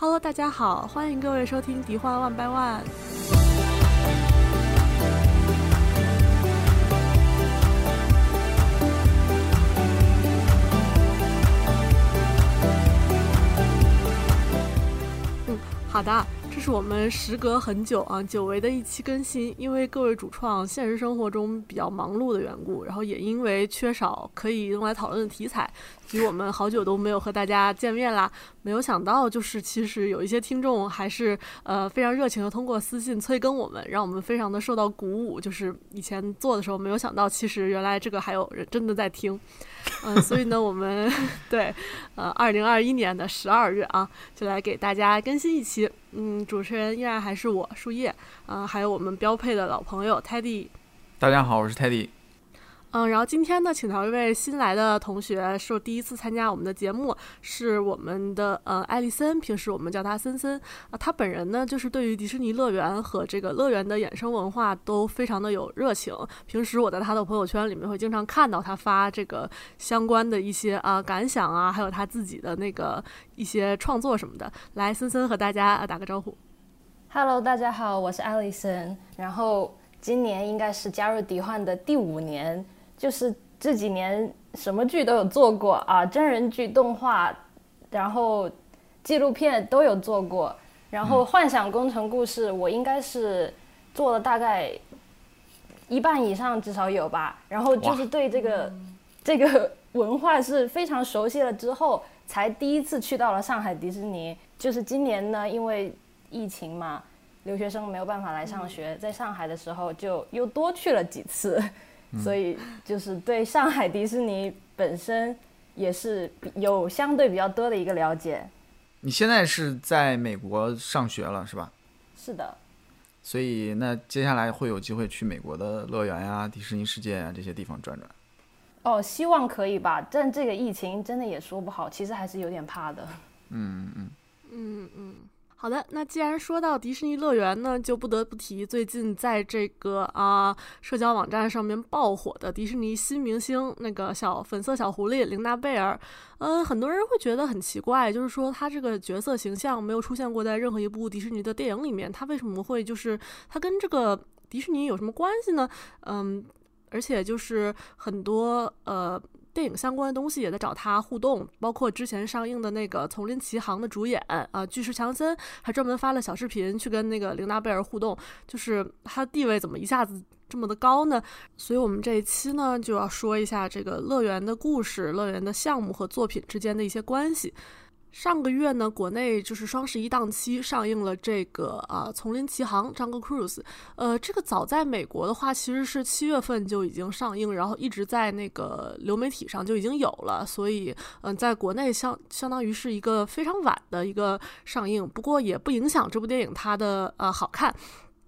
Hello，大家好，欢迎各位收听《迪幻万百万》。嗯，好的。这是我们时隔很久啊，久违的一期更新。因为各位主创现实生活中比较忙碌的缘故，然后也因为缺少可以用来讨论的题材，所以我们好久都没有和大家见面啦。没有想到，就是其实有一些听众还是呃非常热情的通过私信催更我们，让我们非常的受到鼓舞。就是以前做的时候没有想到，其实原来这个还有人真的在听。嗯，所以呢，我们 对呃二零二一年的十二月啊，就来给大家更新一期。嗯，主持人依然还是我树叶，啊，还有我们标配的老朋友 Teddy。大家好，我是 Teddy。嗯，然后今天呢，请到一位新来的同学，是第一次参加我们的节目，是我们的呃艾丽森，平时我们叫她森森啊。她本人呢，就是对于迪士尼乐园和这个乐园的衍生文化都非常的有热情。平时我在她的朋友圈里面会经常看到她发这个相关的一些啊感想啊，还有她自己的那个一些创作什么的。来，森森和大家打个招呼。Hello，大家好，我是艾丽森。然后今年应该是加入迪幻的第五年。就是这几年什么剧都有做过啊，真人剧、动画，然后纪录片都有做过，然后幻想工程故事我应该是做了大概一半以上，至少有吧。然后就是对这个 这个文化是非常熟悉了之后，才第一次去到了上海迪士尼。就是今年呢，因为疫情嘛，留学生没有办法来上学，在上海的时候就又多去了几次。所以就是对上海迪士尼本身也是有相对比较多的一个了解。你现在是在美国上学了是吧？是的。所以那接下来会有机会去美国的乐园呀、迪士尼世界啊这些地方转转。哦，希望可以吧，但这个疫情真的也说不好，其实还是有点怕的。嗯嗯嗯嗯。好的，那既然说到迪士尼乐园呢，就不得不提最近在这个啊社交网站上面爆火的迪士尼新明星那个小粉色小狐狸琳娜贝尔。嗯，很多人会觉得很奇怪，就是说他这个角色形象没有出现过在任何一部迪士尼的电影里面，他为什么会就是他跟这个迪士尼有什么关系呢？嗯，而且就是很多呃。电影相关的东西也在找他互动，包括之前上映的那个《丛林奇航》的主演啊，巨石强森还专门发了小视频去跟那个琳达贝尔互动，就是他的地位怎么一下子这么的高呢？所以我们这一期呢就要说一下这个乐园的故事、乐园的项目和作品之间的一些关系。上个月呢，国内就是双十一档期上映了这个啊《丛林奇航》Jungle Cruise。呃，这个早在美国的话，其实是七月份就已经上映，然后一直在那个流媒体上就已经有了，所以嗯，在国内相相当于是一个非常晚的一个上映。不过也不影响这部电影它的呃好看。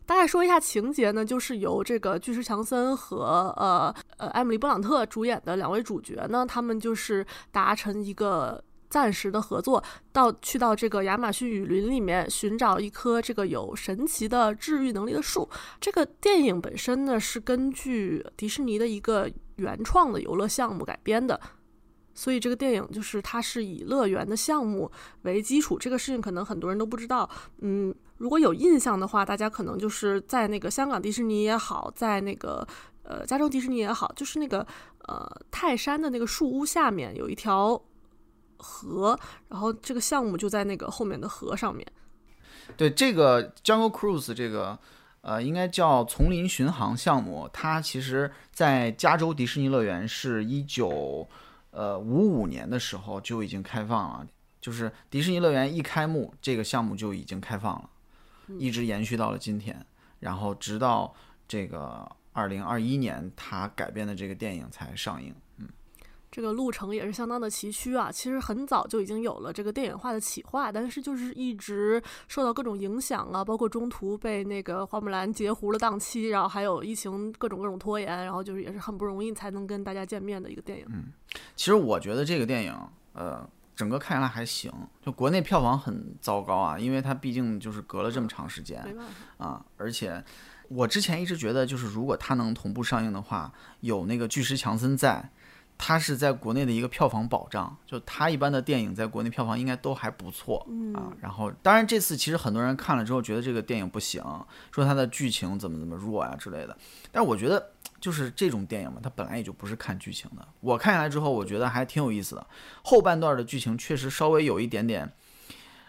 大概说一下情节呢，就是由这个巨石强森和呃呃艾米丽·布朗特主演的两位主角呢，他们就是达成一个。暂时的合作，到去到这个亚马逊雨林里面寻找一棵这个有神奇的治愈能力的树。这个电影本身呢是根据迪士尼的一个原创的游乐项目改编的，所以这个电影就是它是以乐园的项目为基础。这个事情可能很多人都不知道，嗯，如果有印象的话，大家可能就是在那个香港迪士尼也好，在那个呃加州迪士尼也好，就是那个呃泰山的那个树屋下面有一条。河，然后这个项目就在那个后面的河上面。对，这个 Jungle Cruise 这个，呃，应该叫丛林巡航项目。它其实，在加州迪士尼乐园是一九呃五五年的时候就已经开放了，就是迪士尼乐园一开幕，这个项目就已经开放了，一直延续到了今天，然后直到这个二零二一年，它改编的这个电影才上映。这个路程也是相当的崎岖啊！其实很早就已经有了这个电影化的企划，但是就是一直受到各种影响啊，包括中途被那个花木兰截胡了档期，然后还有疫情各种各种拖延，然后就是也是很不容易才能跟大家见面的一个电影。嗯，其实我觉得这个电影，呃，整个看下来还行，就国内票房很糟糕啊，因为它毕竟就是隔了这么长时间啊，而且我之前一直觉得，就是如果它能同步上映的话，有那个巨石强森在。它是在国内的一个票房保障，就它一般的电影在国内票房应该都还不错啊。然后，当然这次其实很多人看了之后觉得这个电影不行，说它的剧情怎么怎么弱呀之类的。但我觉得就是这种电影嘛，它本来也就不是看剧情的。我看下来之后，我觉得还挺有意思的。后半段的剧情确实稍微有一点点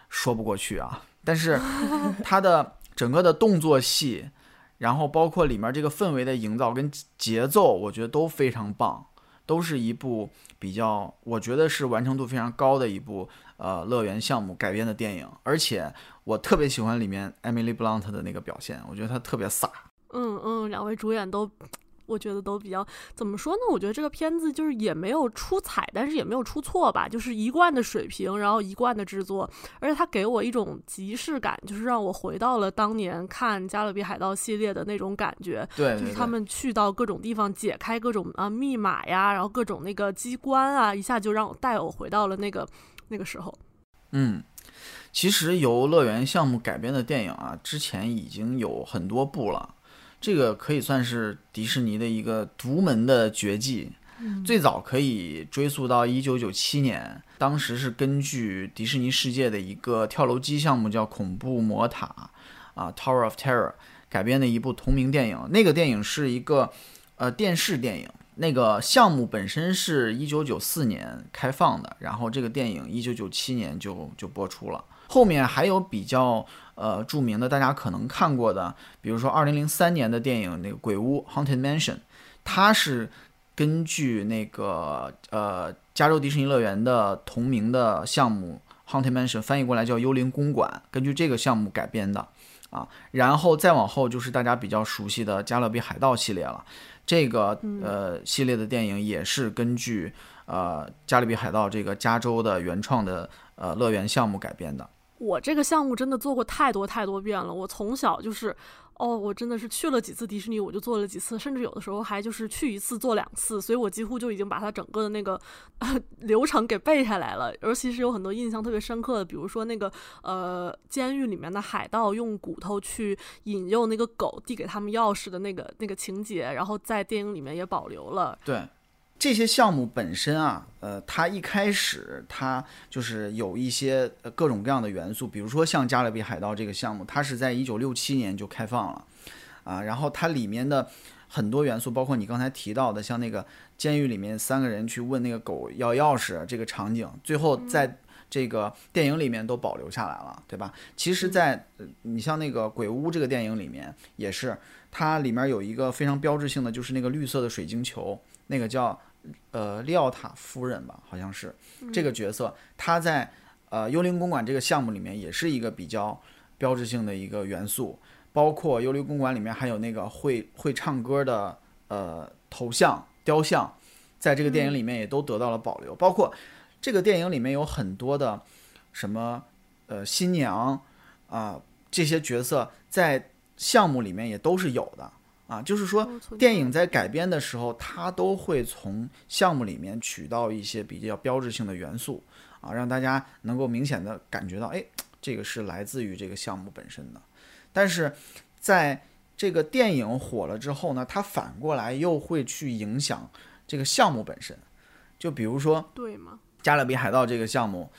说不过去啊，但是 它的整个的动作戏，然后包括里面这个氛围的营造跟节奏，我觉得都非常棒。都是一部比较，我觉得是完成度非常高的一部呃乐园项目改编的电影，而且我特别喜欢里面 Emily Blunt 的那个表现，我觉得她特别飒。嗯嗯，两位主演都。我觉得都比较怎么说呢？我觉得这个片子就是也没有出彩，但是也没有出错吧，就是一贯的水平，然后一贯的制作，而且它给我一种即视感，就是让我回到了当年看《加勒比海盗》系列的那种感觉。对，就是他们去到各种地方解开各种啊密码呀，然后各种那个机关啊，一下就让我带我回到了那个那个时候。嗯，其实由乐园项目改编的电影啊，之前已经有很多部了。这个可以算是迪士尼的一个独门的绝技，最早可以追溯到一九九七年，当时是根据迪士尼世界的一个跳楼机项目叫《恐怖魔塔》啊，《Tower of Terror》改编的一部同名电影。那个电影是一个呃电视电影，那个项目本身是一九九四年开放的，然后这个电影一九九七年就就播出了。后面还有比较。呃，著名的大家可能看过的，比如说二零零三年的电影那个《鬼屋》（Haunted Mansion），它是根据那个呃加州迪士尼乐园的同名的项目《Haunted Mansion》翻译过来叫“幽灵公馆”，根据这个项目改编的啊。然后再往后就是大家比较熟悉的《加勒比海盗》系列了，这个呃系列的电影也是根据呃《加勒比海盗》这个加州的原创的呃乐园项目改编的。我这个项目真的做过太多太多遍了。我从小就是，哦，我真的是去了几次迪士尼，我就做了几次，甚至有的时候还就是去一次做两次，所以我几乎就已经把它整个的那个 流程给背下来了。尤其是有很多印象特别深刻的，比如说那个呃，监狱里面的海盗用骨头去引诱那个狗递给他们钥匙的那个那个情节，然后在电影里面也保留了。对。这些项目本身啊，呃，它一开始它就是有一些各种各样的元素，比如说像《加勒比海盗》这个项目，它是在一九六七年就开放了，啊，然后它里面的很多元素，包括你刚才提到的，像那个监狱里面三个人去问那个狗要钥匙这个场景，最后在这个电影里面都保留下来了，对吧？其实，在你像那个《鬼屋》这个电影里面，也是它里面有一个非常标志性的，就是那个绿色的水晶球，那个叫。呃，利奥塔夫人吧，好像是这个角色，她在呃幽灵公馆这个项目里面也是一个比较标志性的一个元素。包括幽灵公馆里面还有那个会会唱歌的呃头像雕像，在这个电影里面也都得到了保留。包括这个电影里面有很多的什么呃新娘啊这些角色在项目里面也都是有的。啊，就是说，电影在改编的时候，它都会从项目里面取到一些比较标志性的元素，啊，让大家能够明显的感觉到，哎，这个是来自于这个项目本身的。但是，在这个电影火了之后呢，它反过来又会去影响这个项目本身。就比如说，对吗？加勒比海盗这个项目，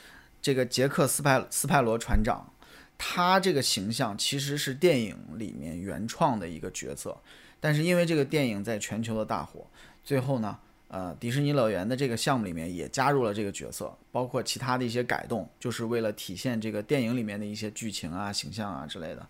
这个杰克斯派斯派罗船长，他这个形象其实是电影里面原创的一个角色。但是因为这个电影在全球的大火，最后呢，呃，迪士尼乐园的这个项目里面也加入了这个角色，包括其他的一些改动，就是为了体现这个电影里面的一些剧情啊、形象啊之类的，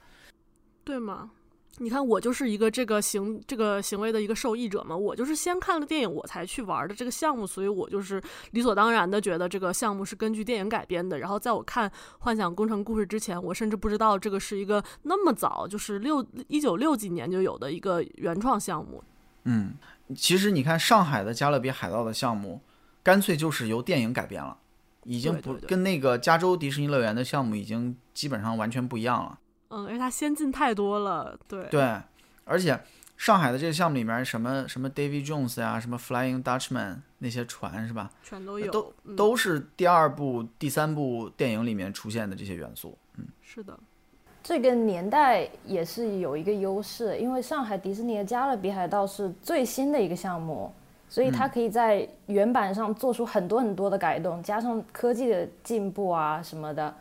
对吗？你看，我就是一个这个行这个行为的一个受益者嘛。我就是先看了电影，我才去玩的这个项目，所以我就是理所当然的觉得这个项目是根据电影改编的。然后在我看《幻想工程故事》之前，我甚至不知道这个是一个那么早，就是六一九六几年就有的一个原创项目。嗯，其实你看上海的加勒比海盗的项目，干脆就是由电影改编了，已经不跟那个加州迪士尼乐园的项目已经基本上完全不一样了。嗯，因为它先进太多了，对对，而且上海的这个项目里面，什么什么 David Jones 呀，什么 Flying Dutchman 那些船是吧？全都有，都都是第二部、第三部电影里面出现的这些元素。嗯，是的，这个年代也是有一个优势，因为上海迪士尼的加勒比海盗是最新的一个项目，所以它可以在原版上做出很多很多的改动，加上科技的进步啊什么的。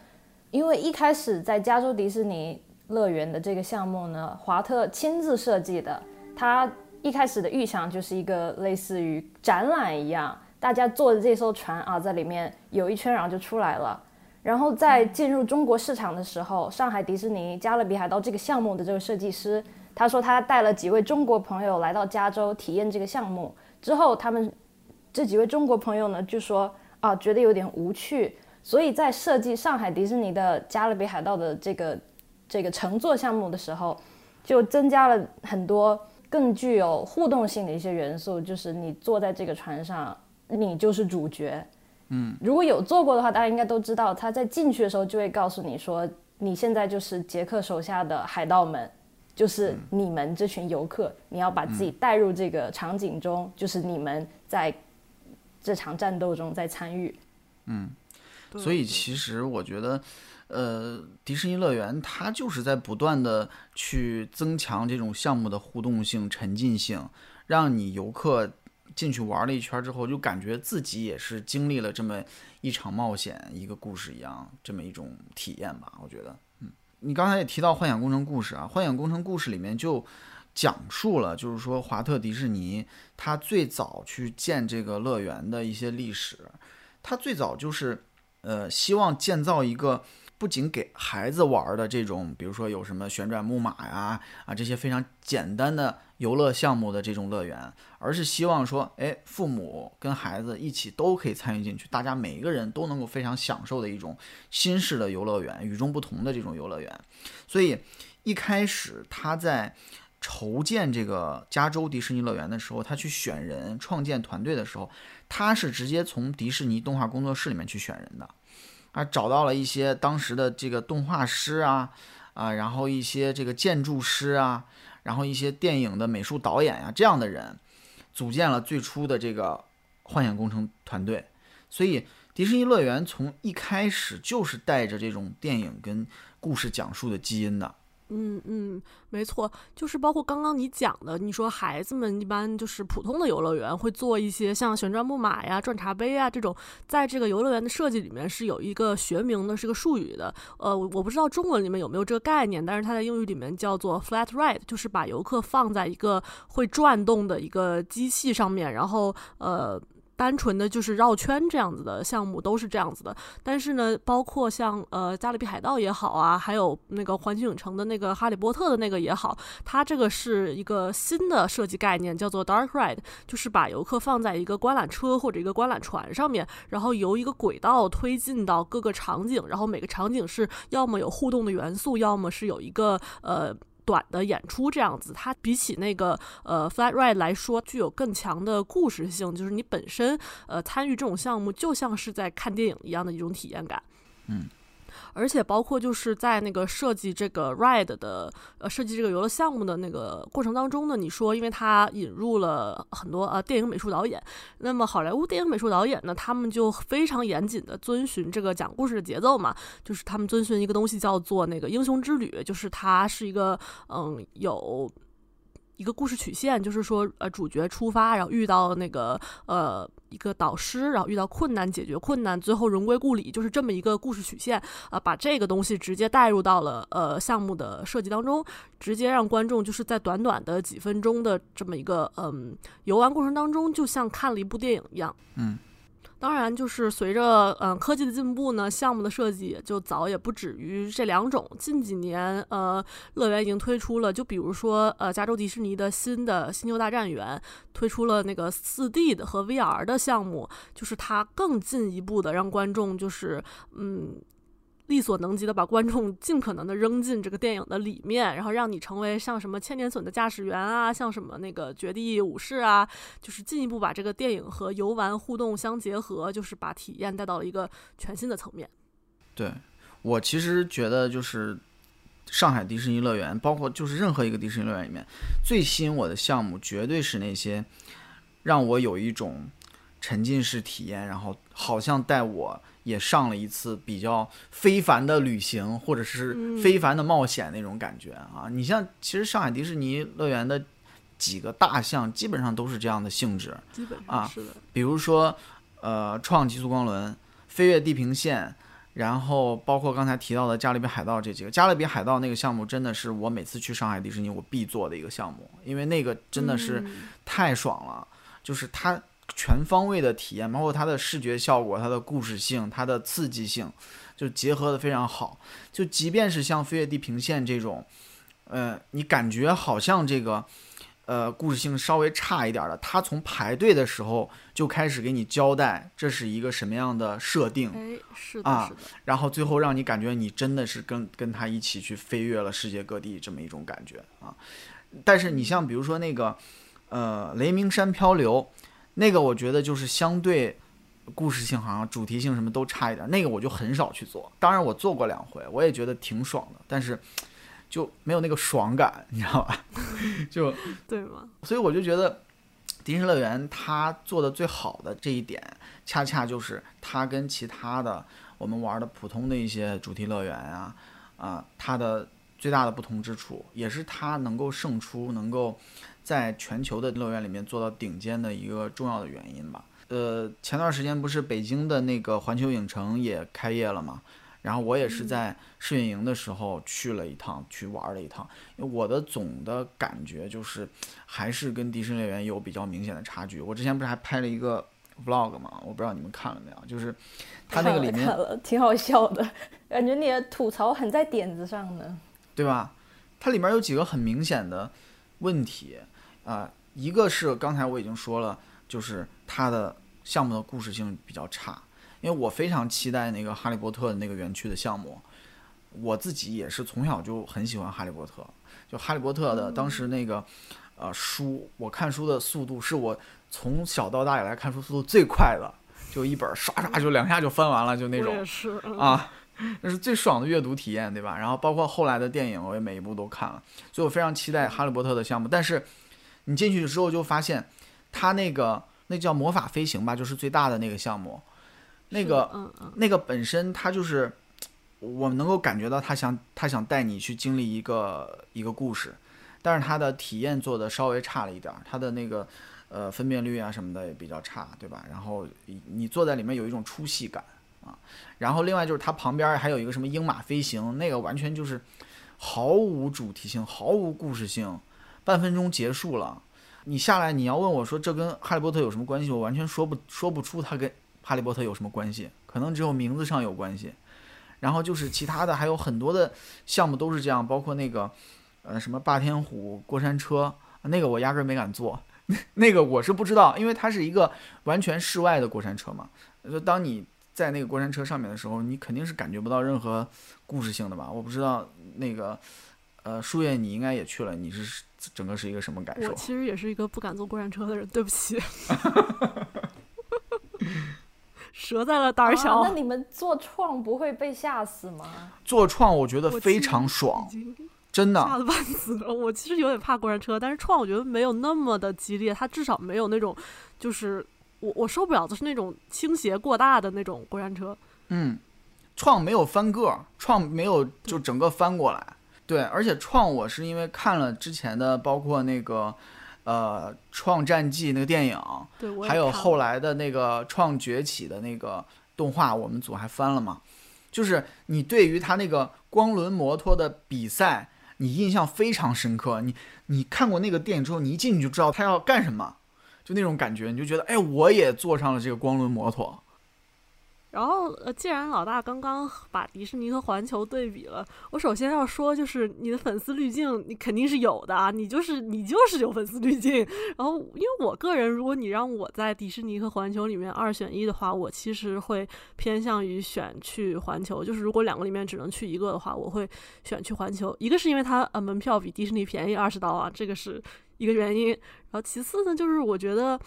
因为一开始在加州迪士尼乐园的这个项目呢，华特亲自设计的，他一开始的预想就是一个类似于展览一样，大家坐着这艘船啊，在里面游一圈，然后就出来了。然后在进入中国市场的时候，上海迪士尼加勒比海盗这个项目的这个设计师，他说他带了几位中国朋友来到加州体验这个项目。之后，他们这几位中国朋友呢，就说啊，觉得有点无趣，所以在设计上海迪士尼的加勒比海盗的这个这个乘坐项目的时候，就增加了很多更具有互动性的一些元素，就是你坐在这个船上，你就是主角。嗯，如果有坐过的话，大家应该都知道，他在进去的时候就会告诉你说，你现在就是杰克手下的海盗们。就是你们这群游客，你要把自己带入这个场景中，就是你们在这场战斗中在参与。嗯，所以其实我觉得，呃，迪士尼乐园它就是在不断的去增强这种项目的互动性、沉浸性，让你游客进去玩了一圈之后，就感觉自己也是经历了这么一场冒险、一个故事一样，这么一种体验吧。我觉得。嗯你刚才也提到《幻想工程故事》啊，《幻想工程故事》里面就讲述了，就是说华特迪士尼他最早去建这个乐园的一些历史。他最早就是，呃，希望建造一个不仅给孩子玩的这种，比如说有什么旋转木马呀啊这些非常简单的游乐项目的这种乐园。而是希望说，哎，父母跟孩子一起都可以参与进去，大家每一个人都能够非常享受的一种新式的游乐园，与众不同的这种游乐园。所以一开始他在筹建这个加州迪士尼乐园的时候，他去选人、创建团队的时候，他是直接从迪士尼动画工作室里面去选人的，啊，找到了一些当时的这个动画师啊，啊，然后一些这个建筑师啊，然后一些电影的美术导演呀这样的人。组建了最初的这个幻想工程团队，所以迪士尼乐园从一开始就是带着这种电影跟故事讲述的基因的。嗯嗯，没错，就是包括刚刚你讲的，你说孩子们一般就是普通的游乐园会做一些像旋转木马呀、转茶杯啊这种，在这个游乐园的设计里面是有一个学名的，是个术语的。呃，我不知道中文里面有没有这个概念，但是它在英语里面叫做 flat ride，就是把游客放在一个会转动的一个机器上面，然后呃。单纯的就是绕圈这样子的项目都是这样子的，但是呢，包括像呃加勒比海盗也好啊，还有那个环球影城的那个哈利波特的那个也好，它这个是一个新的设计概念，叫做 Dark Ride，就是把游客放在一个观览车或者一个观览船上面，然后由一个轨道推进到各个场景，然后每个场景是要么有互动的元素，要么是有一个呃。短的演出这样子，它比起那个呃 flat ride 来说，具有更强的故事性，就是你本身呃参与这种项目，就像是在看电影一样的一种体验感。嗯。而且包括就是在那个设计这个 ride 的呃设计这个游乐项目的那个过程当中呢，你说因为它引入了很多呃电影美术导演，那么好莱坞电影美术导演呢，他们就非常严谨的遵循这个讲故事的节奏嘛，就是他们遵循一个东西叫做那个英雄之旅，就是它是一个嗯有。一个故事曲线，就是说，呃，主角出发，然后遇到那个呃一个导师，然后遇到困难，解决困难，最后荣归故里，就是这么一个故事曲线啊。把这个东西直接带入到了呃项目的设计当中，直接让观众就是在短短的几分钟的这么一个嗯游玩过程当中，就像看了一部电影一样。嗯。当然，就是随着嗯科技的进步呢，项目的设计也就早也不止于这两种。近几年，呃，乐园已经推出了，就比如说呃，加州迪士尼的新的星球大战园推出了那个四 D 的和 VR 的项目，就是它更进一步的让观众就是嗯。力所能及的把观众尽可能的扔进这个电影的里面，然后让你成为像什么千年隼的驾驶员啊，像什么那个绝地武士啊，就是进一步把这个电影和游玩互动相结合，就是把体验带到了一个全新的层面。对我其实觉得就是上海迪士尼乐园，包括就是任何一个迪士尼乐园里面最吸引我的项目，绝对是那些让我有一种沉浸式体验，然后好像带我。也上了一次比较非凡的旅行，或者是非凡的冒险那种感觉啊！你像，其实上海迪士尼乐园的几个大项基本上都是这样的性质，基本啊上是的。比如说，呃，创极速光轮、飞越地平线，然后包括刚才提到的加勒比海盗这几个。加勒比海盗那个项目真的是我每次去上海迪士尼我必做的一个项目，因为那个真的是嗯太爽了，就是它全方位的体验，包括它的视觉效果、它的故事性、它的刺激性，就结合的非常好。就即便是像飞越地平线这种，呃，你感觉好像这个。呃，故事性稍微差一点的，它从排队的时候就开始给你交代这是一个什么样的设定，哎，是的，啊是的，然后最后让你感觉你真的是跟跟他一起去飞越了世界各地这么一种感觉啊。但是你像比如说那个呃雷鸣山漂流，那个我觉得就是相对故事性好像主题性什么都差一点，那个我就很少去做。当然我做过两回，我也觉得挺爽的，但是就没有那个爽感，你知道吧？就 对吗？所以我就觉得，迪士尼乐园它做的最好的这一点，恰恰就是它跟其他的我们玩的普通的一些主题乐园啊，啊，它的最大的不同之处，也是它能够胜出，能够在全球的乐园里面做到顶尖的一个重要的原因吧。呃，前段时间不是北京的那个环球影城也开业了嘛？然后我也是在试运营的时候去了一趟，去玩了一趟。因为我的总的感觉就是，还是跟迪士尼乐园有比较明显的差距。我之前不是还拍了一个 vlog 嘛？我不知道你们看了没有？就是它那个里面挺好笑的，感觉你的吐槽很在点子上呢。对吧？它里面有几个很明显的问题啊、一个是刚才我已经说了，就是它的项目的故事性比较差，因为我非常期待那个哈利波特的那个园区的项目，我自己也是从小就很喜欢哈利波特，就哈利波特的当时那个呃书，我看书的速度是我从小到大以来看书速度最快的，就一本儿唰唰就两下就翻完了，就那种啊，那是最爽的阅读体验，对吧？然后包括后来的电影，我也每一部都看了，所以我非常期待《哈利波特》的项目。但是你进去之后就发现，它那个那叫魔法飞行吧，就是最大的那个项目，那个嗯嗯，那个本身它就是我们能够感觉到他想他想带你去经历一个一个故事，但是它的体验做的稍微差了一点儿，它的那个呃分辨率啊什么的也比较差，对吧？然后你你坐在里面有一种出戏感啊，然后另外就是它旁边还有一个什么鹰马飞行，那个完全就是毫无主题性，毫无故事性，半分钟结束了。你下来你要问我说这跟哈利波特有什么关系，我完全说不说不出它跟哈利波特有什么关系，可能只有名字上有关系。然后就是其他的还有很多的项目都是这样，包括那个呃什么霸天虎过山车，那个我压根儿没敢坐，那个我是不知道，因为它是一个完全室外的过山车嘛。就当你在那个过山车上面的时候，你肯定是感觉不到任何故事性的吧？我不知道那个呃树叶你应该也去了，你是整个是一个什么感受？我其实也是一个不敢坐过山车的人，对不起，折在了胆儿小。啊那你们坐创不会被吓死吗？坐创我觉得非常爽，真的。吓得半死了。我其实有点怕过山车，但是创我觉得没有那么的激烈，它至少没有那种就是我我受不了的是那种倾斜过大的那种过山车。嗯，创没有翻个儿，创没有就整个翻过来。对，而且创我是因为看了之前的，包括那个呃《创战记》那个电影，对，还有后来的那个《创崛起》的那个动画，我们组还翻了嘛。就是你对于他那个光轮摩托的比赛，你印象非常深刻。你你看过那个电影之后，你一进去就知道他要干什么，就那种感觉，你就觉得哎，我也坐上了这个光轮摩托。然后，呃，既然老大刚刚把迪士尼和环球对比了，我首先要说，就是你的粉丝滤镜，你肯定是有的啊，你就是你就是有粉丝滤镜。然后，因为我个人，如果你让我在迪士尼和环球里面二选一的话，我其实会偏向于选去环球。就是如果两个里面只能去一个的话，我会选去环球。一个是因为它呃门票比迪士尼便宜二十刀啊，这个是一个原因。然后其次呢，就是我觉得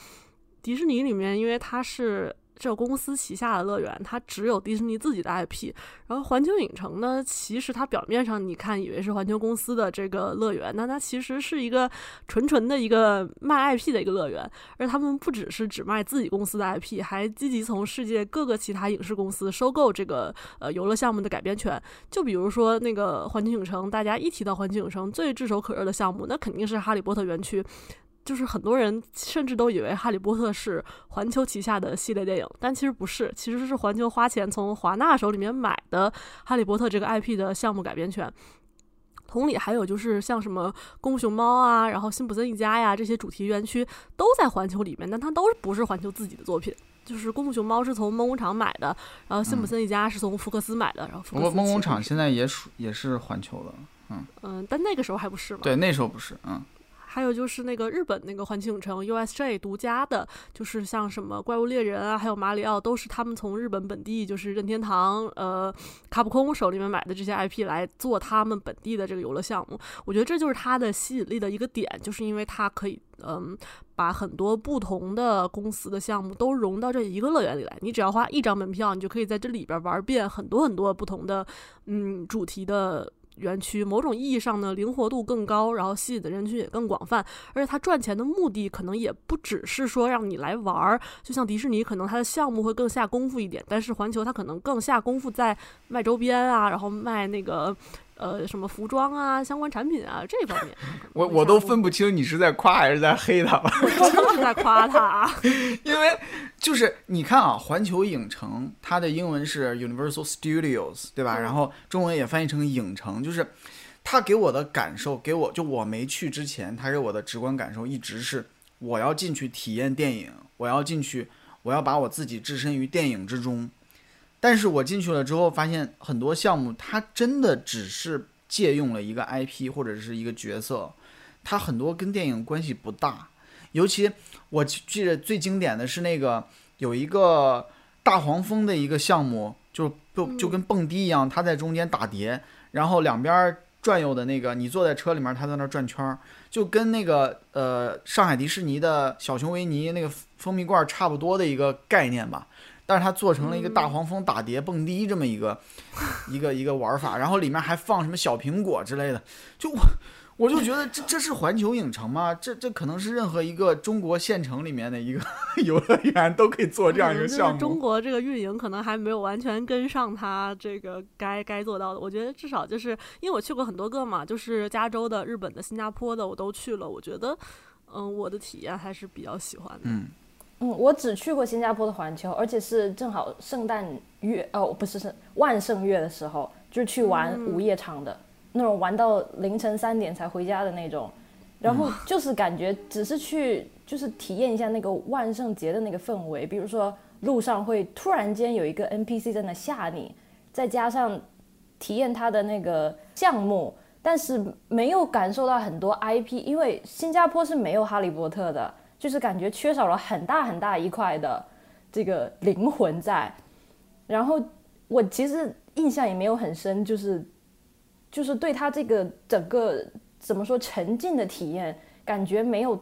迪士尼里面，因为它是这个公司旗下的乐园，它只有迪士尼自己的 IP。然后环球影城呢，其实它表面上你看以为是环球公司的这个乐园，那它其实是一个纯纯的一个卖 IP 的一个乐园。而他们不只是只卖自己公司的 IP，还积极从世界各个其他影视公司收购这个呃游乐项目的改编权。就比如说那个环球影城，大家一提到环球影城，最炙手可热的项目，那肯定是哈利波特园区。就是很多人甚至都以为《哈利波特》是环球旗下的系列电影，但其实不是，其实是环球花钱从华纳手里面买的《哈利波特》这个 IP 的项目改编权。同理，还有就是像什么《功夫熊猫》啊，然后《辛普森一家》呀这些主题园区都在环球里面，但它都不是环球自己的作品。就是《功夫熊猫》是从梦工厂买的，然后《辛普森一家》是从福克斯买的，然后福克斯。梦工厂现在也属也是环球的，嗯嗯，但那个时候还不是嘛？对，那时候不是，嗯。还有就是那个日本那个环球影城 USJ 独家的，就是像什么怪物猎人啊，还有马里奥，都是他们从日本本地，就是任天堂、呃卡普空手里面买的这些 IP 来做他们本地的这个游乐项目。我觉得这就是它的吸引力的一个点，就是因为它可以嗯把很多不同的公司的项目都融到这一个乐园里来。你只要花一张门票，你就可以在这里边玩遍很多很多不同的嗯主题的。园区某种意义上呢，灵活度更高，然后吸引的人群也更广泛，而且它赚钱的目的可能也不只是说让你来玩儿，就像迪士尼，可能它的项目会更下功夫一点，但是环球它可能更下功夫在卖周边啊，然后卖那个。呃，什么服装啊，相关产品啊，这方面，我我都分不清你是在夸还是在黑他了。我是在夸他，因为就是你看啊，环球影城它的英文是 Universal Studios，对吧？然后中文也翻译成影城，就是他给我的感受，给我就我没去之前，他给我的直观感受一直是我要进去体验电影，我要进去，我要把我自己置身于电影之中。但是我进去了之后，发现很多项目它真的只是借用了一个 IP 或者是一个角色，它很多跟电影关系不大。尤其我记得最经典的是那个有一个大黄蜂的一个项目，就就就跟蹦迪一样，它在中间打碟，然后两边转悠的那个，你坐在车里面，它在那转圈儿，就跟那个呃上海迪士尼的小熊维尼那个蜂蜜罐差不多的一个概念吧。但是它做成了一个大黄蜂打碟蹦迪这么一个 一个一个玩法，然后里面还放什么小苹果之类的，就我我就觉得这这是环球影城吗？这这可能是任何一个中国县城里面的一个 游乐园都可以做这样一个项目。中国这个运营可能还没有完全跟上它这个该该做到的。我觉得至少就是因为我去过很多个嘛，就是加州的、日本的、新加坡的我都去了，我觉得嗯我的体验还是比较喜欢的。嗯。嗯，我只去过新加坡的环球，而且是正好圣诞月哦，不是是万圣月的时候，就是去玩午夜场的那种，玩到凌晨三点才回家的那种。然后就是感觉只是去，就是体验一下那个万圣节的那个氛围。比如说路上会突然间有一个 NPC 在那吓你，再加上体验它的那个项目，但是没有感受到很多 IP，因为新加坡是没有哈利波特的。就是感觉缺少了很大很大一块的这个灵魂在，然后我其实印象也没有很深，就是就是对他这个整个怎么说沉浸的体验，感觉没有，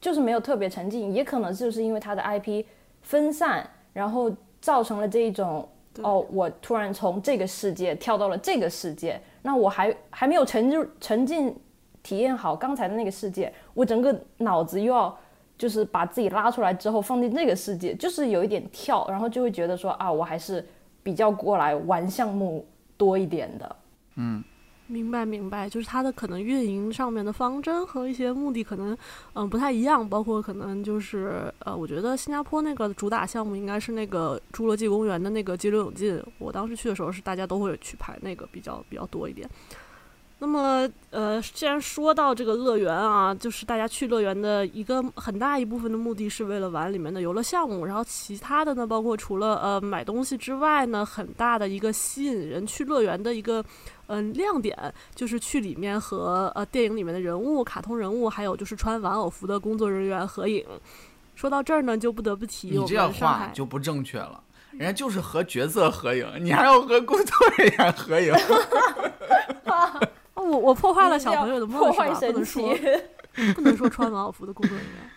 就是没有特别沉浸，也可能就是因为他的 IP 分散，然后造成了这一种哦，我突然从这个世界跳到了这个世界，那我还还没有沉入沉浸体验好刚才的那个世界，我整个脑子又要。就是把自己拉出来之后放进这个世界，就是有一点跳，然后就会觉得说啊，我还是比较过来玩项目多一点的。嗯，明白明白，就是它的可能运营上面的方针和一些目的可能嗯不太一样，包括可能就是呃，我觉得新加坡那个主打项目应该是那个侏罗纪公园的那个激流勇进，我当时去的时候是大家都会去排那个比较比较多一点。那么，呃，既然说到这个乐园啊，就是大家去乐园的一个很大一部分的目的是为了玩里面的游乐项目，然后其他的呢，包括除了呃买东西之外呢，很大的一个吸引人去乐园的一个嗯亮点，就是去里面和呃电影里面的人物、卡通人物，还有就是穿玩偶服的工作人员合影。说到这儿呢，就不得不提你这话就不正确了，人家就是和角色合影，你还要和工作人员合影。我我破坏了小朋友的梦是吧？不能说 不能说穿玩偶服的工作人员。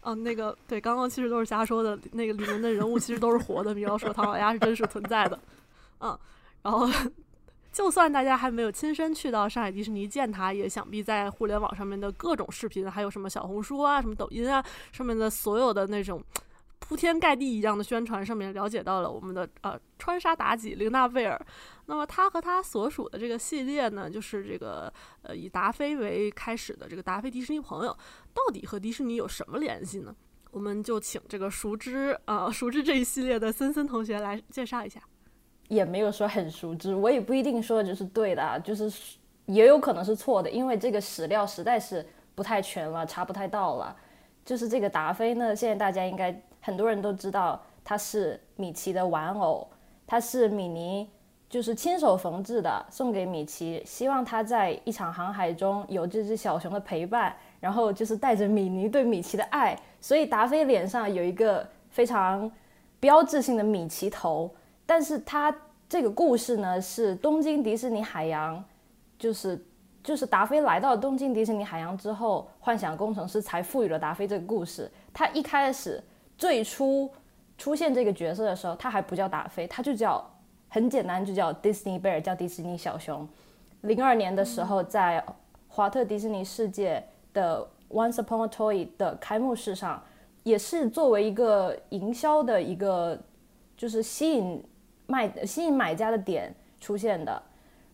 啊，那个对，刚刚其实都是瞎说的，那个里面的人物其实都是活的，比方说唐老鸭是真实存在的，嗯，然后就算大家还没有亲身去到上海迪士尼见他，也想必在互联网上面的各种视频，还有什么小红书啊、什么抖音啊上面的所有的那种。铺天盖地一样的宣传上面了解到了我们的呃川沙妲己玲娜贝尔，那么他和他所属的这个系列呢，就是这个呃以达菲为开始的这个达菲迪士尼朋友，到底和迪士尼有什么联系呢？我们就请这个熟知啊熟知这一系列的森森同学来介绍一下。也没有说很熟知，我也不一定说就是对的，就是也有可能是错的，因为这个史料实在是不太全了，查不太到了。就是这个达菲呢，现在大家应该。很多人都知道它是米奇的玩偶，它是米妮就是亲手缝制的，送给米奇，希望他在一场航海中有这只小熊的陪伴，然后就是带着米妮对米奇的爱。所以达菲脸上有一个非常标志性的米奇头，但是他这个故事呢是东京迪士尼海洋，就是就是达菲来到东京迪士尼海洋之后，幻想工程师才赋予了达菲这个故事。他一开始。最初出现这个角色的时候，他还不叫达菲，他就叫很简单，就叫 Disney Bear，叫迪士尼小熊。零二年的时候，在华特迪士尼世界的 Once Upon a Toy 的开幕式上，也是作为一个营销的一个，就是吸引卖、吸引买家的点出现的。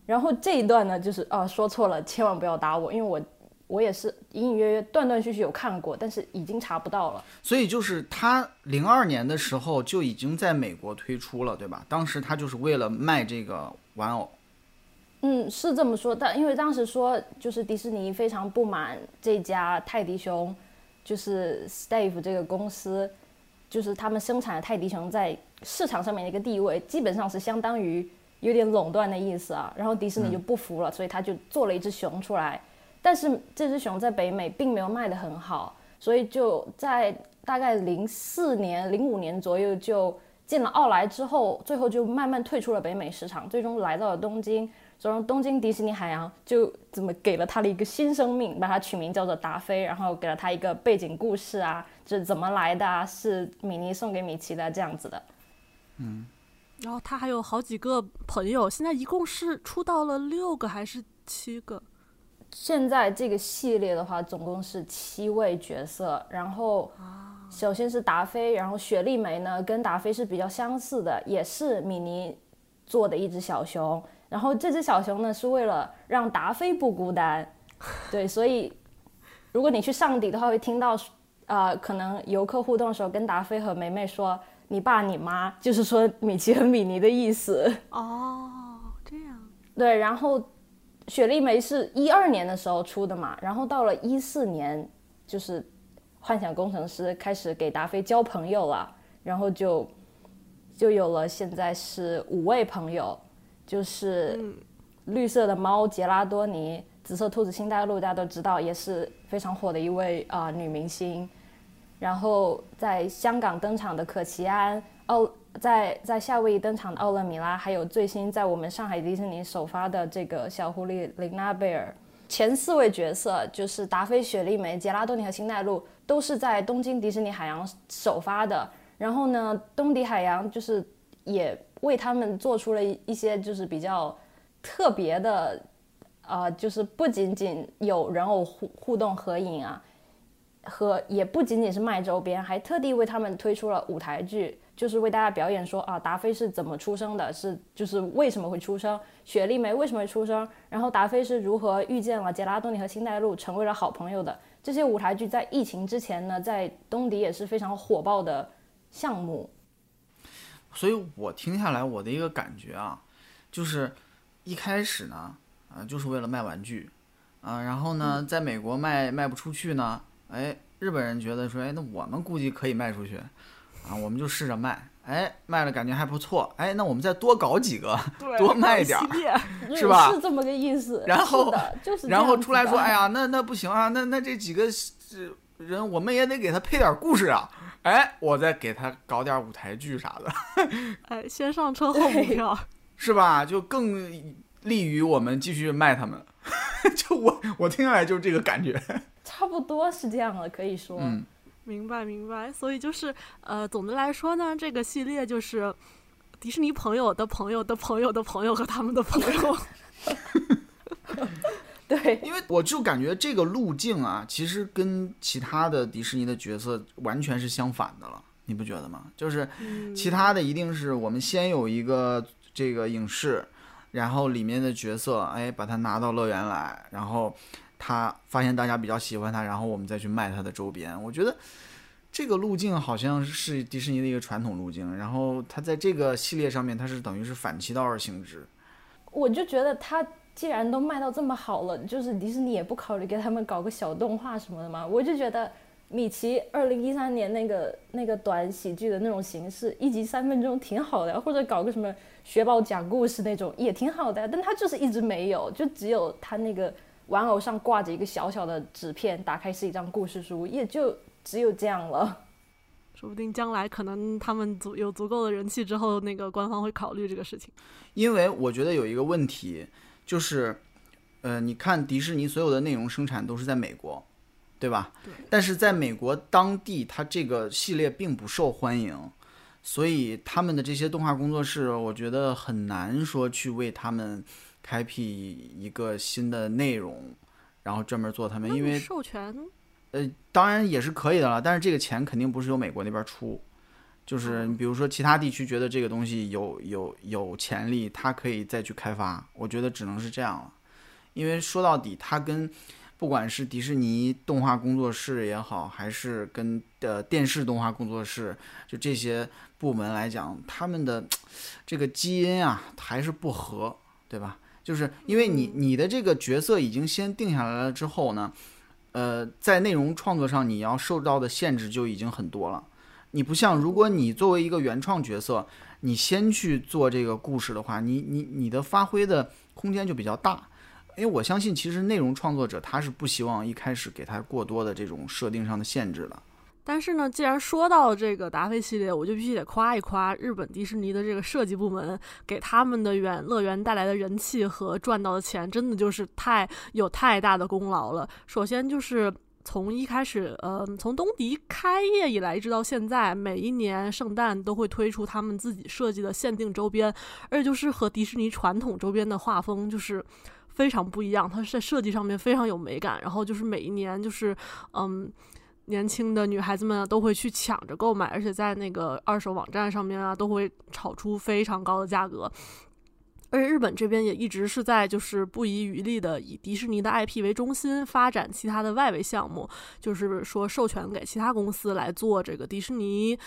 然后这一段呢，就是啊，说错了，千万不要打我，因为我。我也是隐隐约约、断断续续有看过，但是已经查不到了。所以就是他零二年的时候就已经在美国推出了，对吧？当时他就是为了卖这个玩偶。嗯，是这么说，但因为当时说就是迪士尼非常不满这家泰迪熊，就是 Stave 这个公司，就是他们生产的泰迪熊在市场上面的一个地位，基本上是相当于有点垄断的意思啊。然后迪士尼就不服了，所以他就做了一只熊出来。但是这只熊在北美并没有卖得很好，所以就在大概零四年、零五年左右就进了奥莱之后，最后就慢慢退出了北美市场，最终来到了东京。所以东京迪士尼海洋就怎么给了它的一个新生命，把它取名叫做达菲，然后给了它一个背景故事啊，是怎么来的啊？是米妮送给米奇的这样子的。嗯，然后他还有好几个朋友，现在一共是出到了六个还是七个？现在这个系列的话，总共是七位角色。然后，首先是达菲，然后雪莉梅呢，跟达菲是比较相似的，也是米妮做的一只小熊。然后这只小熊呢，是为了让达菲不孤单。对，所以如果你去上底的话，会听到，呃，可能游客互动的时候跟达菲和梅梅说“你爸你妈”，就是说米奇和米妮的意思。哦，这样。对，然后。雪莉梅是一二年的时候出的嘛，然后到了一四年，就是幻想工程师开始给达菲交朋友了，然后就就有了现在是五位朋友，就是绿色的猫杰拉多尼，紫色兔子星黛露大家都知道，也是非常火的一位啊女明星，然后在香港登场的可奇安哦。在在夏威夷登场的奥勒米拉，还有最新在我们上海迪士尼首发的这个小狐狸琳娜贝尔，前四位角色就是达菲、雪莉梅、杰拉多尼和星黛露，都是在东京迪士尼海洋首发的。然后呢，东迪海洋就是也为他们做出了一些就是比较特别的，呃，就是不仅仅有人偶互互动合影啊，和也不仅仅是卖周边，还特地为他们推出了舞台剧。就是为大家表演说啊，达菲是怎么出生的，是就是为什么会出生，雪莉梅为什么会出生，然后达菲是如何遇见了杰拉多尼和星黛露，成为了好朋友的。这些舞台剧在疫情之前呢，在东迪也是非常火爆的项目。所以我听下来，我的一个感觉啊，就是一开始呢，啊，就是为了卖玩具，啊，然后呢，在美国卖卖不出去呢，哎，日本人觉得说，哎，那我们估计可以卖出去。啊，我们就试着卖，哎，卖了感觉还不错，哎，那我们再多搞几个，多卖点儿，是吧？是这么个意思。然后，就是然后出来说，哎呀，那那不行啊，那那这几个人，我们也得给他配点故事啊，哎，我再给他搞点舞台剧啥的，哎，先上车后补票，是吧？就更利于我们继续卖他们。就我我听下来就是这个感觉，差不多是这样的，可以说。嗯。明白明白。所以就是呃，总的来说呢，这个系列就是迪士尼朋友的朋友的朋友的朋友和他们的朋友。对，因为我就感觉这个路径啊，其实跟其他的迪士尼的角色完全是相反的了，你不觉得吗？就是其他的一定是我们先有一个这个影视，然后里面的角色，哎，把它拿到乐园来，然后他发现大家比较喜欢他，然后我们再去卖他的周边。我觉得这个路径好像是迪士尼的一个传统路径，然后它在这个系列上面，它是等于是反其道而行之。我就觉得他。既然都卖到这么好了，就是迪士尼也不考虑给他们搞个小动画什么的吗？我就觉得米奇二零一三年那个那个短喜剧的那种形式，一集三分钟挺好的，或者搞个什么雪宝讲故事那种也挺好的，但他就是一直没有，就只有他那个玩偶上挂着一个小小的纸片，打开是一张故事书，也就只有这样了。说不定将来可能他们足有足够的人气之后，那个官方会考虑这个事情。因为我觉得有一个问题。就是，呃，你看迪士尼所有的内容生产都是在美国，对吧？对。但是在美国当地，它这个系列并不受欢迎，所以他们的这些动画工作室，我觉得很难说去为他们开辟一个新的内容，然后专门做他们，因为授权，呃，当然也是可以的了，但是这个钱肯定不是由美国那边出。就是你比如说其他地区觉得这个东西有有有潜力，它可以再去开发。我觉得只能是这样了，因为说到底，它跟不管是迪士尼动画工作室也好，还是跟呃电视动画工作室，就这些部门来讲，他们的这个基因啊还是不合，对吧？就是因为你你的这个角色已经先定下来了之后呢，呃，在内容创作上你要受到的限制就已经很多了。你不像，如果你作为一个原创角色，你先去做这个故事的话，你你你的发挥的空间就比较大。因为我相信，其实内容创作者他是不希望一开始给他过多的这种设定上的限制的。但是呢，既然说到这个达菲系列，我就必须得夸一夸日本迪士尼的这个设计部门，给他们的园乐园带来的人气和赚到的钱，真的就是太有太大的功劳了。首先就是。从一开始，呃，从东迪开业以来，一直到现在，每一年圣诞都会推出他们自己设计的限定周边，而且就是和迪士尼传统周边的画风就是非常不一样，它是在设计上面非常有美感。然后就是每一年，就是嗯，年轻的女孩子们都会去抢着购买，而且在那个二手网站上面啊，都会炒出非常高的价格。而且日本这边也一直是在就是不遗余力的以迪士尼的 IP 为中心发展其他的外围项目，就是说授权给其他公司来做这个迪士尼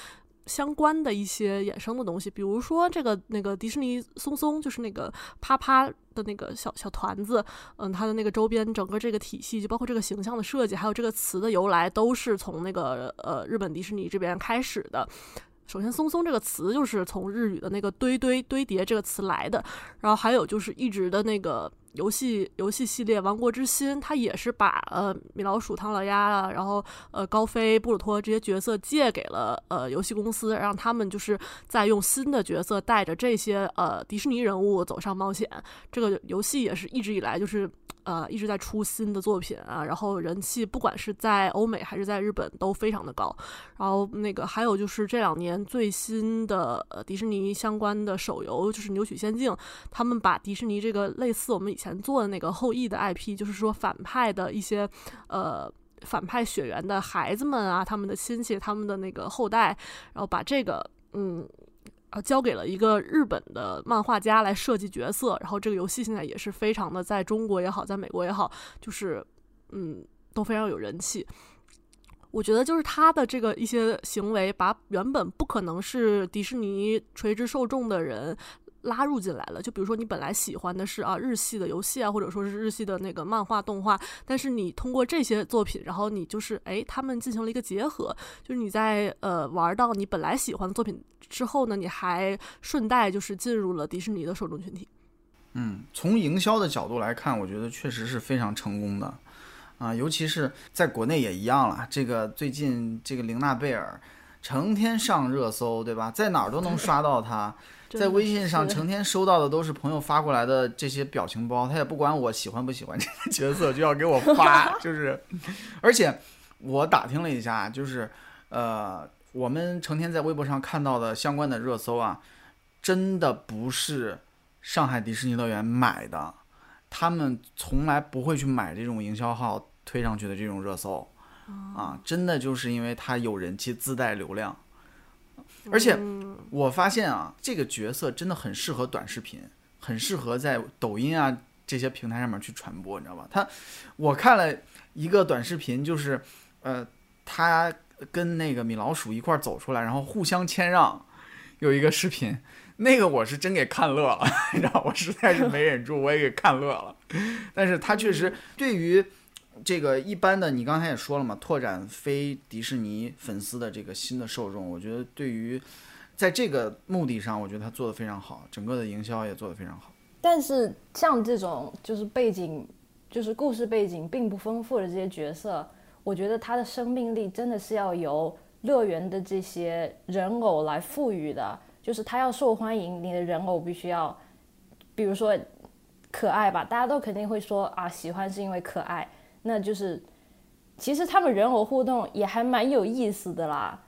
相关的一些衍生的东西，比如说这个那个迪士尼松松，就是那个啪啪的那个小小团子，嗯，它的那个周边整个这个体系，就包括这个形象的设计，还有这个词的由来，都是从那个呃日本迪士尼这边开始的。首先，“松松”这个词就是从日语的那个“堆堆堆叠”这个词来的。然后还有就是一直的那个游戏游戏系列《王国之心》，它也是把呃米老鼠、唐老鸭啊，然后呃高飞、布鲁托这些角色借给了呃游戏公司，让他们就是在用新的角色带着这些呃迪士尼人物走上冒险。这个游戏也是一直以来就是。呃，一直在出新的作品啊，然后人气不管是在欧美还是在日本都非常的高。然后那个还有就是这两年最新的呃迪士尼相关的手游就是《扭曲仙境》，他们把迪士尼这个类似我们以前做的那个后羿的 IP，就是说反派的一些呃反派血缘的孩子们啊，他们的亲戚，他们的那个后代，然后把这个嗯。交给了一个日本的漫画家来设计角色，然后这个游戏现在也是非常的，在中国也好，在美国也好，就是嗯，都非常有人气。我觉得就是他的这个一些行为，把原本不可能是迪士尼垂直受众的人。拉入进来了，就比如说你本来喜欢的是啊日系的游戏啊，或者说是日系的那个漫画动画，但是你通过这些作品，然后你就是哎，他们进行了一个结合，就是你在呃玩到你本来喜欢的作品之后呢，你还顺带就是进入了迪士尼的受众群体。嗯，从营销的角度来看，我觉得确实是非常成功的啊，尤其是在国内也一样了。这个最近这个玲娜贝尔成天上热搜，对吧？在哪儿都能刷到他。在微信上成天收到的都是朋友发过来的这些表情包，他也不管我喜欢不喜欢这个角色，就要给我发，就是，而且我打听了一下，就是呃，我们成天在微博上看到的相关的热搜啊，真的不是上海迪士尼乐园买的，他们从来不会去买这种营销号推上去的这种热搜，啊，真的就是因为他有人气自带流量，而且我发现啊，这个角色真的很适合短视频，很适合在抖音啊这些平台上面去传播，你知道吧？他，我看了一个短视频，就是呃，他跟那个米老鼠一块儿走出来，然后互相谦让，有一个视频，那个我是真给看乐了，你知道，我实在是没忍住，我也给看乐了。但是他确实对于这个一般的，你刚才也说了嘛，拓展非迪士尼粉丝的这个新的受众，我觉得对于在这个目的上，我觉得他做的非常好，整个的营销也做得非常好。但是像这种就是背景，就是故事背景并不丰富的这些角色，我觉得他的生命力真的是要由乐园的这些人偶来赋予的。就是他要受欢迎，你的人偶必须要，比如说可爱吧，大家都肯定会说啊，喜欢是因为可爱。那就是，其实他们人偶互动也还蛮有意思的啦。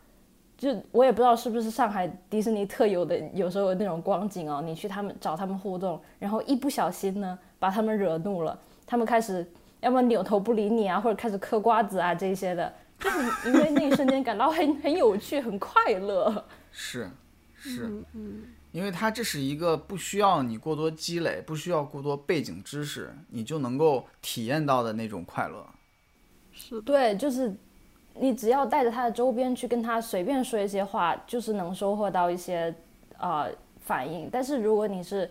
就我也不知道是不是上海迪士尼特有的，有时候有那种光景哦，你去他们找他们互动，然后一不小心呢把他们惹怒了，他们开始要么扭头不理你啊，或者开始嗑瓜子啊这些的，就是因为那一瞬间感到很很有趣，很快乐。是，是，嗯，因为它这是一个不需要你过多积累，不需要过多背景知识，你就能够体验到的那种快乐。是，对，就是。你只要带着他的周边去跟他随便说一些话，就是能收获到一些呃反应。但是如果你是，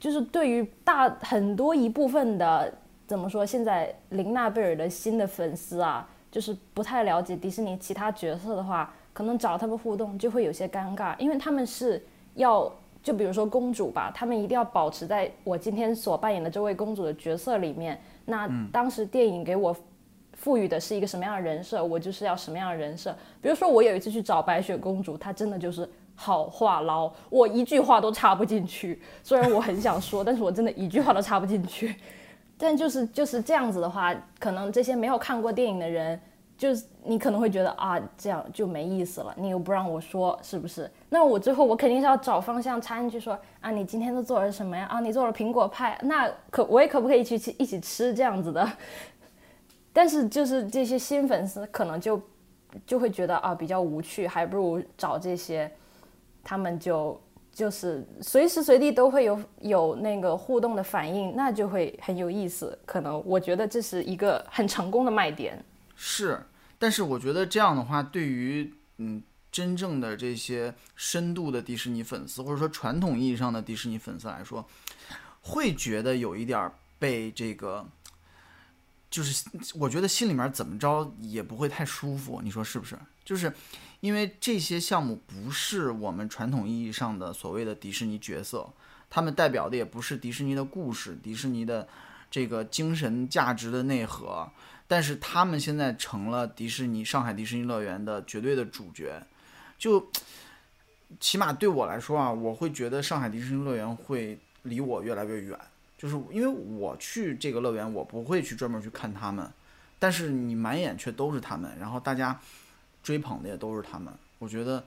就是对于大很多一部分的怎么说，现在林娜贝尔的新的粉丝啊，就是不太了解迪士尼其他角色的话，可能找他们互动就会有些尴尬，因为他们是要就比如说公主吧，他们一定要保持在我今天所扮演的这位公主的角色里面。那当时电影给我。赋予的是一个什么样的人设，我就是要什么样的人设。比如说，我有一次去找白雪公主，她真的就是好话唠，我一句话都插不进去。虽然我很想说，但是我真的一句话都插不进去。但就是就是这样子的话，可能这些没有看过电影的人，就是你可能会觉得啊，这样就没意思了。你又不让我说，是不是？那我最后我肯定是要找方向插进去说啊，你今天都做了什么呀？啊，你做了苹果派，那可我也可不可以去一起吃这样子的？但是就是这些新粉丝可能就就会觉得啊比较无趣，还不如找这些，他们就就是随时随地都会有有那个互动的反应，那就会很有意思。可能我觉得这是一个很成功的卖点。是，但是我觉得这样的话，对于嗯真正的这些深度的迪士尼粉丝，或者说传统意义上的迪士尼粉丝来说，会觉得有一点被这个。就是我觉得心里面怎么着也不会太舒服，你说是不是？就是因为这些项目不是我们传统意义上的所谓的迪士尼角色，他们代表的也不是迪士尼的故事、迪士尼的这个精神价值的内核，但是他们现在成了迪士尼上海迪士尼乐园的绝对的主角，就起码对我来说啊，我会觉得上海迪士尼乐园会离我越来越远。就是因为我去这个乐园，我不会去专门去看他们，但是你满眼却都是他们，然后大家追捧的也都是他们。我觉得，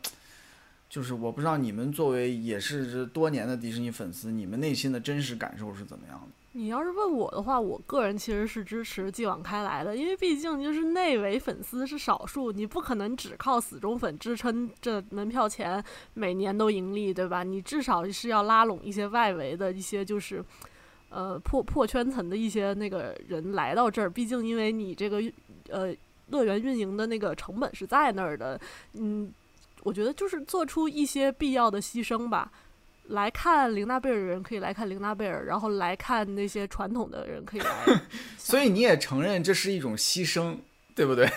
就是我不知道你们作为也是多年的迪士尼粉丝，你们内心的真实感受是怎么样的？你要是问我的话，我个人其实是支持继往开来的，因为毕竟就是内围粉丝是少数，你不可能只靠死忠粉支撑这门票钱每年都盈利，对吧？你至少是要拉拢一些外围的一些就是。呃，破破圈层的一些那个人来到这儿，毕竟因为你这个呃乐园运营的那个成本是在那儿的，嗯，我觉得就是做出一些必要的牺牲吧。来看玲娜贝尔的人可以来看玲娜贝尔，然后来看那些传统的人可以来。所以你也承认这是一种牺牲，对不对？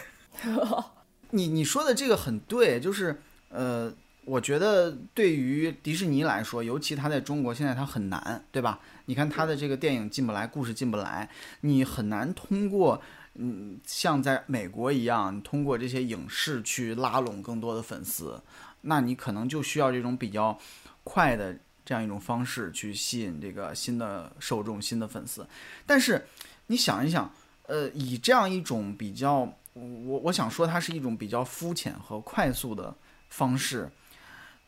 你你说的这个很对，就是呃。我觉得对于迪士尼来说，尤其它在中国现在它很难，对吧？你看它的这个电影进不来，故事进不来，你很难通过，嗯，像在美国一样，通过这些影视去拉拢更多的粉丝。那你可能就需要这种比较快的这样一种方式去吸引这个新的受众、新的粉丝。但是你想一想，呃，以这样一种比较我我想说，它是一种比较肤浅和快速的方式，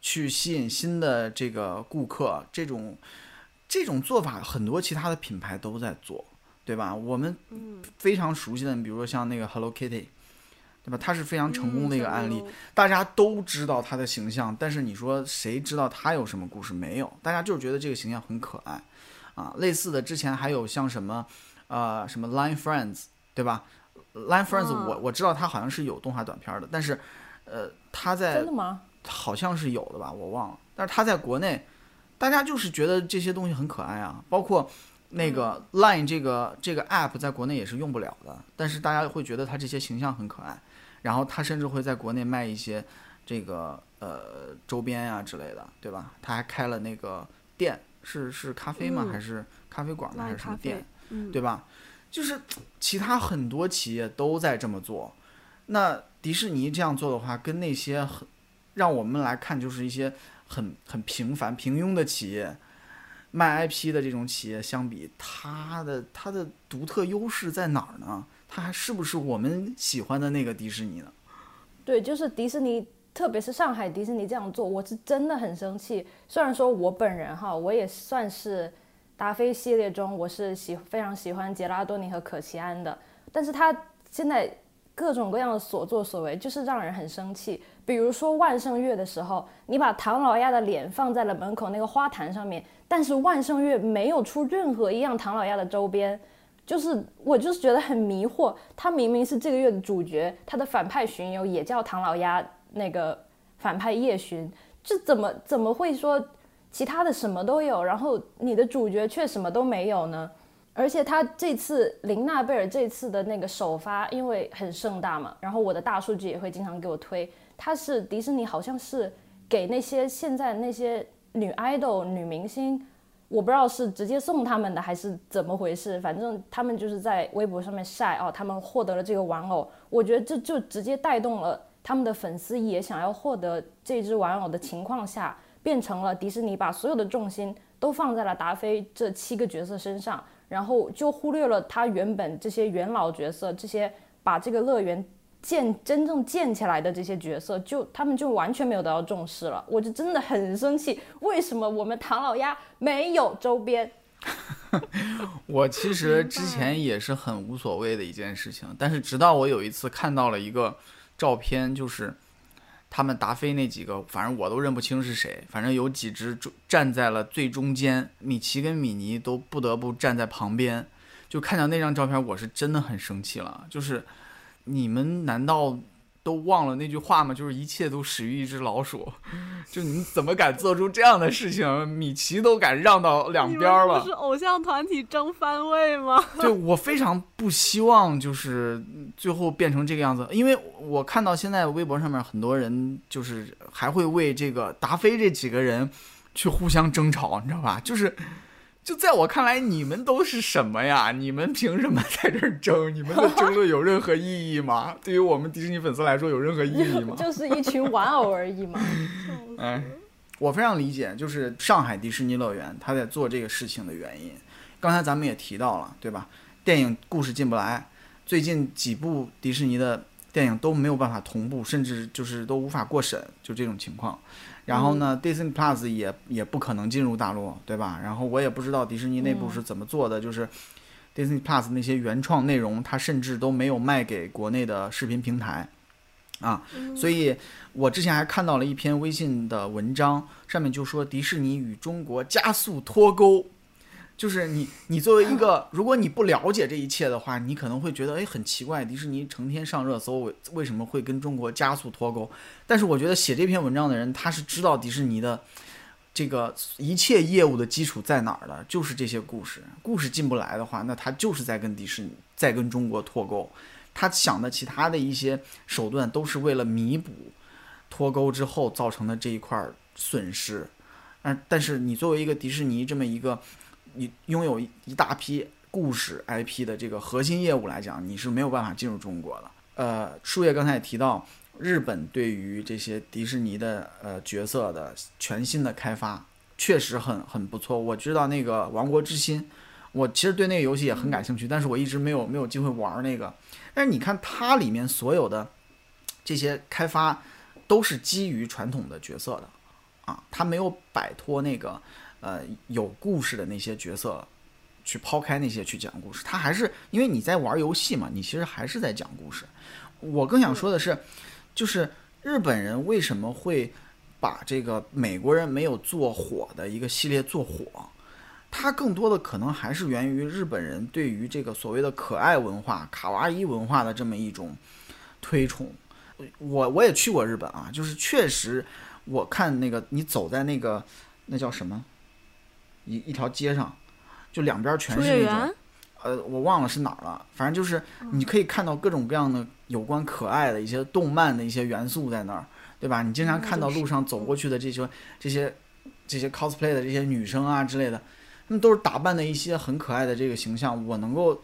去吸引新的这个顾客。这种这种做法，很多其他的品牌都在做，对吧？我们非常熟悉的，你比如说像那个 Hello Kitty，对吧？他是非常成功的一个案例，大家都知道他的形象，但是你说谁知道他有什么故事？没有，大家就是觉得这个形象很可爱啊。类似的，之前还有像什么呃什么 Line Friends，对吧？Line Friends，我我知道他好像是有动画短片的，但是，呃，他在真的吗？好像是有的吧，我忘了。但是他在国内，大家就是觉得这些东西很可爱啊。包括那个 Line 这个这个 App 在国内也是用不了的，但是大家会觉得它这些形象很可爱。然后他甚至会在国内卖一些这个呃周边呀之类的，对吧？他还开了那个店，是是咖啡吗？还是咖啡馆吗？还是什么店？对吧？就是其他很多企业都在这么做，那迪士尼这样做的话，跟那些很让我们来看就是一些很很平凡平庸的企业卖 IP 的这种企业相比，它的它的独特优势在哪儿呢？它还是不是我们喜欢的那个迪士尼呢？对，就是迪士尼，特别是上海迪士尼这样做，我是真的很生气。虽然说我本人哈，我也算是。达菲系列中，我是喜非常喜欢杰拉多尼和可奇安的，但是他现在各种各样的所作所为，就是让人很生气。比如说万圣月的时候，你把唐老鸭的脸放在了门口那个花坛上面，但是万圣月没有出任何一样唐老鸭的周边，就是我就是觉得很迷惑。他明明是这个月的主角，他的反派巡游也叫唐老鸭，那个反派夜巡，这怎么怎么会说？其他的什么都有，然后你的主角却什么都没有呢？而且他这次林娜贝尔这次的那个首发，因为很盛大嘛，然后我的大数据也会经常给我推，他是迪士尼好像是给那些现在那些女 idol 女明星，我不知道是直接送他们的还是怎么回事，反正他们就是在微博上面晒哦，他们获得了这个玩偶，我觉得这就直接带动了他们的粉丝也想要获得这只玩偶的情况下。变成了迪士尼把所有的重心都放在了达菲这七个角色身上，然后就忽略了他原本这些元老角色，这些把这个乐园建真正建起来的这些角色，就他们就完全没有得到重视了。我就真的很生气，为什么我们唐老鸭没有周边？我其实之前也是很无所谓的一件事情，但是直到我有一次看到了一个照片，就是。他们达菲那几个，反正我都认不清是谁。反正有几只站在了最中间，米奇跟米妮都不得不站在旁边。就看到那张照片，我是真的很生气了。就是你们难道？都忘了那句话吗？就是一切都始于一只老鼠。就你们怎么敢做出这样的事情？米奇都敢让到两边了。不是偶像团体争番位吗？对我非常不希望就是最后变成这个样子，因为我看到现在微博上面很多人就是还会为这个达菲这几个人去互相争吵，你知道吧？就是。就在我看来，你们都是什么呀？你们凭什么在这儿争？你们的争论有任何意义吗？对于我们迪士尼粉丝来说，有任何意义吗？就是一群玩偶而已嘛。哎，我非常理解，就是上海迪士尼乐园他在做这个事情的原因。刚才咱们也提到了，对吧？电影故事进不来，最近几部迪士尼的电影都没有办法同步，甚至就是都无法过审，就这种情况。然后呢，Disney Plus 也也不可能进入大陆，对吧？然后我也不知道迪士尼内部是怎么做的，就是 Disney Plus 那些原创内容，它甚至都没有卖给国内的视频平台，啊，所以我之前还看到了一篇微信的文章，上面就说迪士尼与中国加速脱钩。就是你，你作为一个，如果你不了解这一切的话，你可能会觉得，哎，很奇怪，迪士尼成天上热搜，为为什么会跟中国加速脱钩？但是我觉得写这篇文章的人，他是知道迪士尼的这个一切业务的基础在哪儿的，就是这些故事。故事进不来的话，那他就是在跟迪士尼，在跟中国脱钩。他想的其他的一些手段，都是为了弥补脱钩之后造成的这一块损失。嗯，但是你作为一个迪士尼这么一个。你拥有一大批故事 IP 的这个核心业务来讲，你是没有办法进入中国的。呃，树叶刚才也提到，日本对于这些迪士尼的呃角色的全新的开发确实很很不错。我知道那个《王国之心》，我其实对那个游戏也很感兴趣，但是我一直没有没有机会玩那个。但是你看它里面所有的这些开发都是基于传统的角色的啊，它没有摆脱那个呃有故事的那些角色，去抛开那些去讲故事。他还是因为你在玩游戏嘛，你其实还是在讲故事。我更想说的是，就是日本人为什么会把这个美国人没有做火的一个系列做火？它更多的可能还是源于日本人对于这个所谓的可爱文化、卡哇伊文化的这么一种推崇。我我也去过日本啊，就是确实，我看那个你走在那个那叫什么一一条街上，就两边全是那种，呃，我忘了是哪儿了，反正就是你可以看到各种各样的有关可爱的一些动漫的一些元素在那儿，对吧？你经常看到路上走过去的这些这些这些 cosplay 的这些女生啊之类的。他们都是打扮的一些很可爱的这个形象，我能够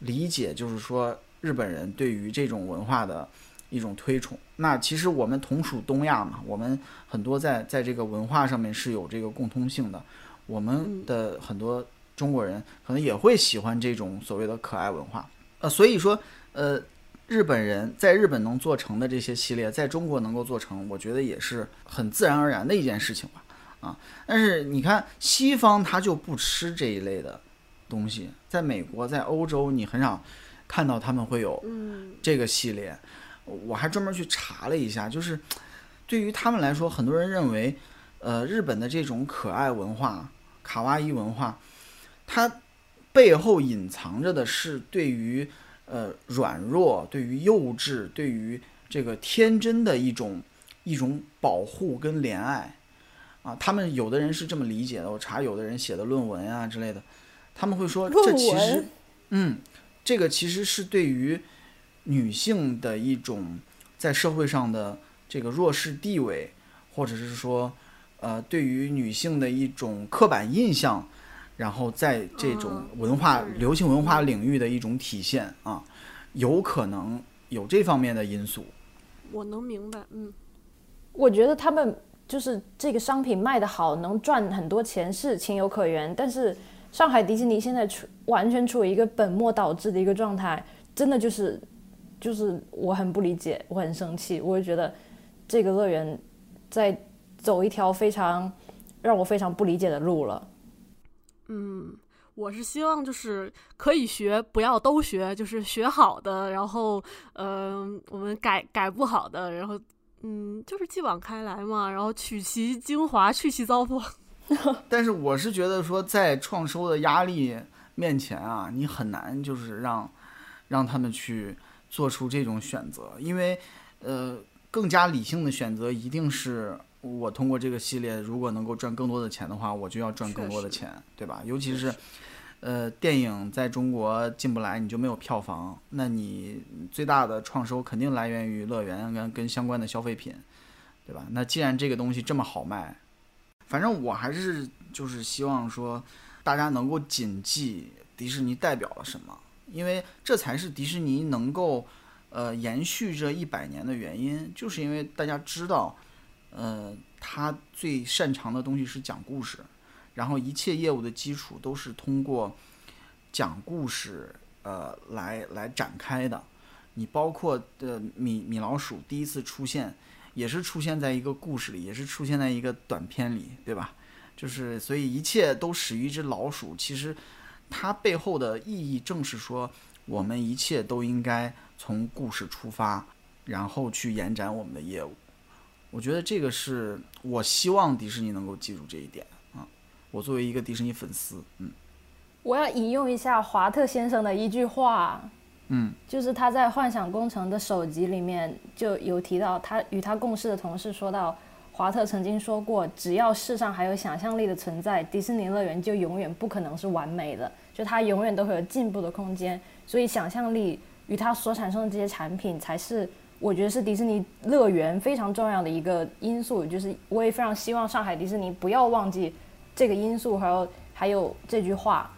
理解，就是说日本人对于这种文化的一种推崇。那其实我们同属东亚嘛，我们很多在在这个文化上面是有这个共通性的。我们的很多中国人可能也会喜欢这种所谓的可爱文化。呃，所以说，呃，日本人在日本能做成的这些系列，在中国能够做成，我觉得也是很自然而然的一件事情吧。啊，但是你看西方他就不吃这一类的东西，在美国，在欧洲，你很少看到他们会有这个系列。我还专门去查了一下，就是对于他们来说，很多人认为，呃，日本的这种可爱文化、卡哇伊文化，它背后隐藏着的是对于呃软弱、对于幼稚、对于这个天真的一种一种保护跟怜爱。啊，他们有的人是这么理解的。我查有的人写的论文啊之类的，他们会说，这其实，嗯，这个其实是对于女性的一种在社会上的这个弱势地位，或者是说，呃，对于女性的一种刻板印象，然后在这种文化、流行文化领域的一种体现啊，有可能有这方面的因素。我能明白，嗯，我觉得他们。就是这个商品卖得好，能赚很多钱是情有可原。但是上海迪士尼现在处完全处于一个本末倒置的一个状态，真的就是，就是我很不理解，我很生气。我就觉得这个乐园在走一条非常让我非常不理解的路了。嗯，我是希望就是可以学，不要都学，就是学好的，然后嗯，我们改改不好的，然后。嗯，就是继往开来嘛，然后取其精华，去其糟粕。但是我是觉得说，在创收的压力面前啊，你很难就是让让他们去做出这种选择，因为呃，更加理性的选择一定是我通过这个系列，如果能够赚更多的钱的话，我就要赚更多的钱，对吧？尤其是。呃，电影在中国进不来，你就没有票房。那你最大的创收肯定来源于乐园跟跟相关的消费品，对吧？那既然这个东西这么好卖，反正我还是就是希望说，大家能够谨记迪士尼代表了什么，因为这才是迪士尼能够呃延续这一百年的原因，就是因为大家知道，呃，他最擅长的东西是讲故事。然后一切业务的基础都是通过讲故事，呃，来来展开的。你包括的米米老鼠第一次出现，也是出现在一个故事里，也是出现在一个短片里，对吧？就是所以一切都始于一只老鼠。其实它背后的意义正是说，我们一切都应该从故事出发，然后去延展我们的业务。我觉得这个是我希望迪士尼能够记住这一点啊。我作为一个迪士尼粉丝，嗯，我要引用一下华特先生的一句话，嗯，就是他在《幻想工程》的首集里面就有提到，他与他共事的同事说到，华特曾经说过，只要世上还有想象力的存在，迪士尼乐园就永远不可能是完美的，就它永远都会有进步的空间。所以，想象力与它所产生的这些产品，才是我觉得是迪士尼乐园非常重要的一个因素。就是我也非常希望上海迪士尼不要忘记。这个因素还有还有这句话，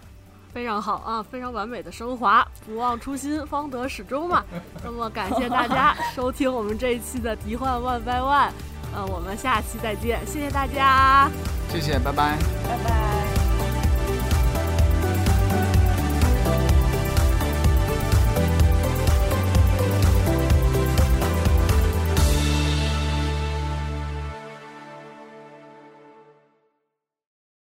非常好啊，非常完美的升华。不忘初心，方得始终嘛。那么感谢大家收听我们这一期的迪幻 One by one，呃，我们下期再见，谢谢大家，谢谢，拜拜，拜拜。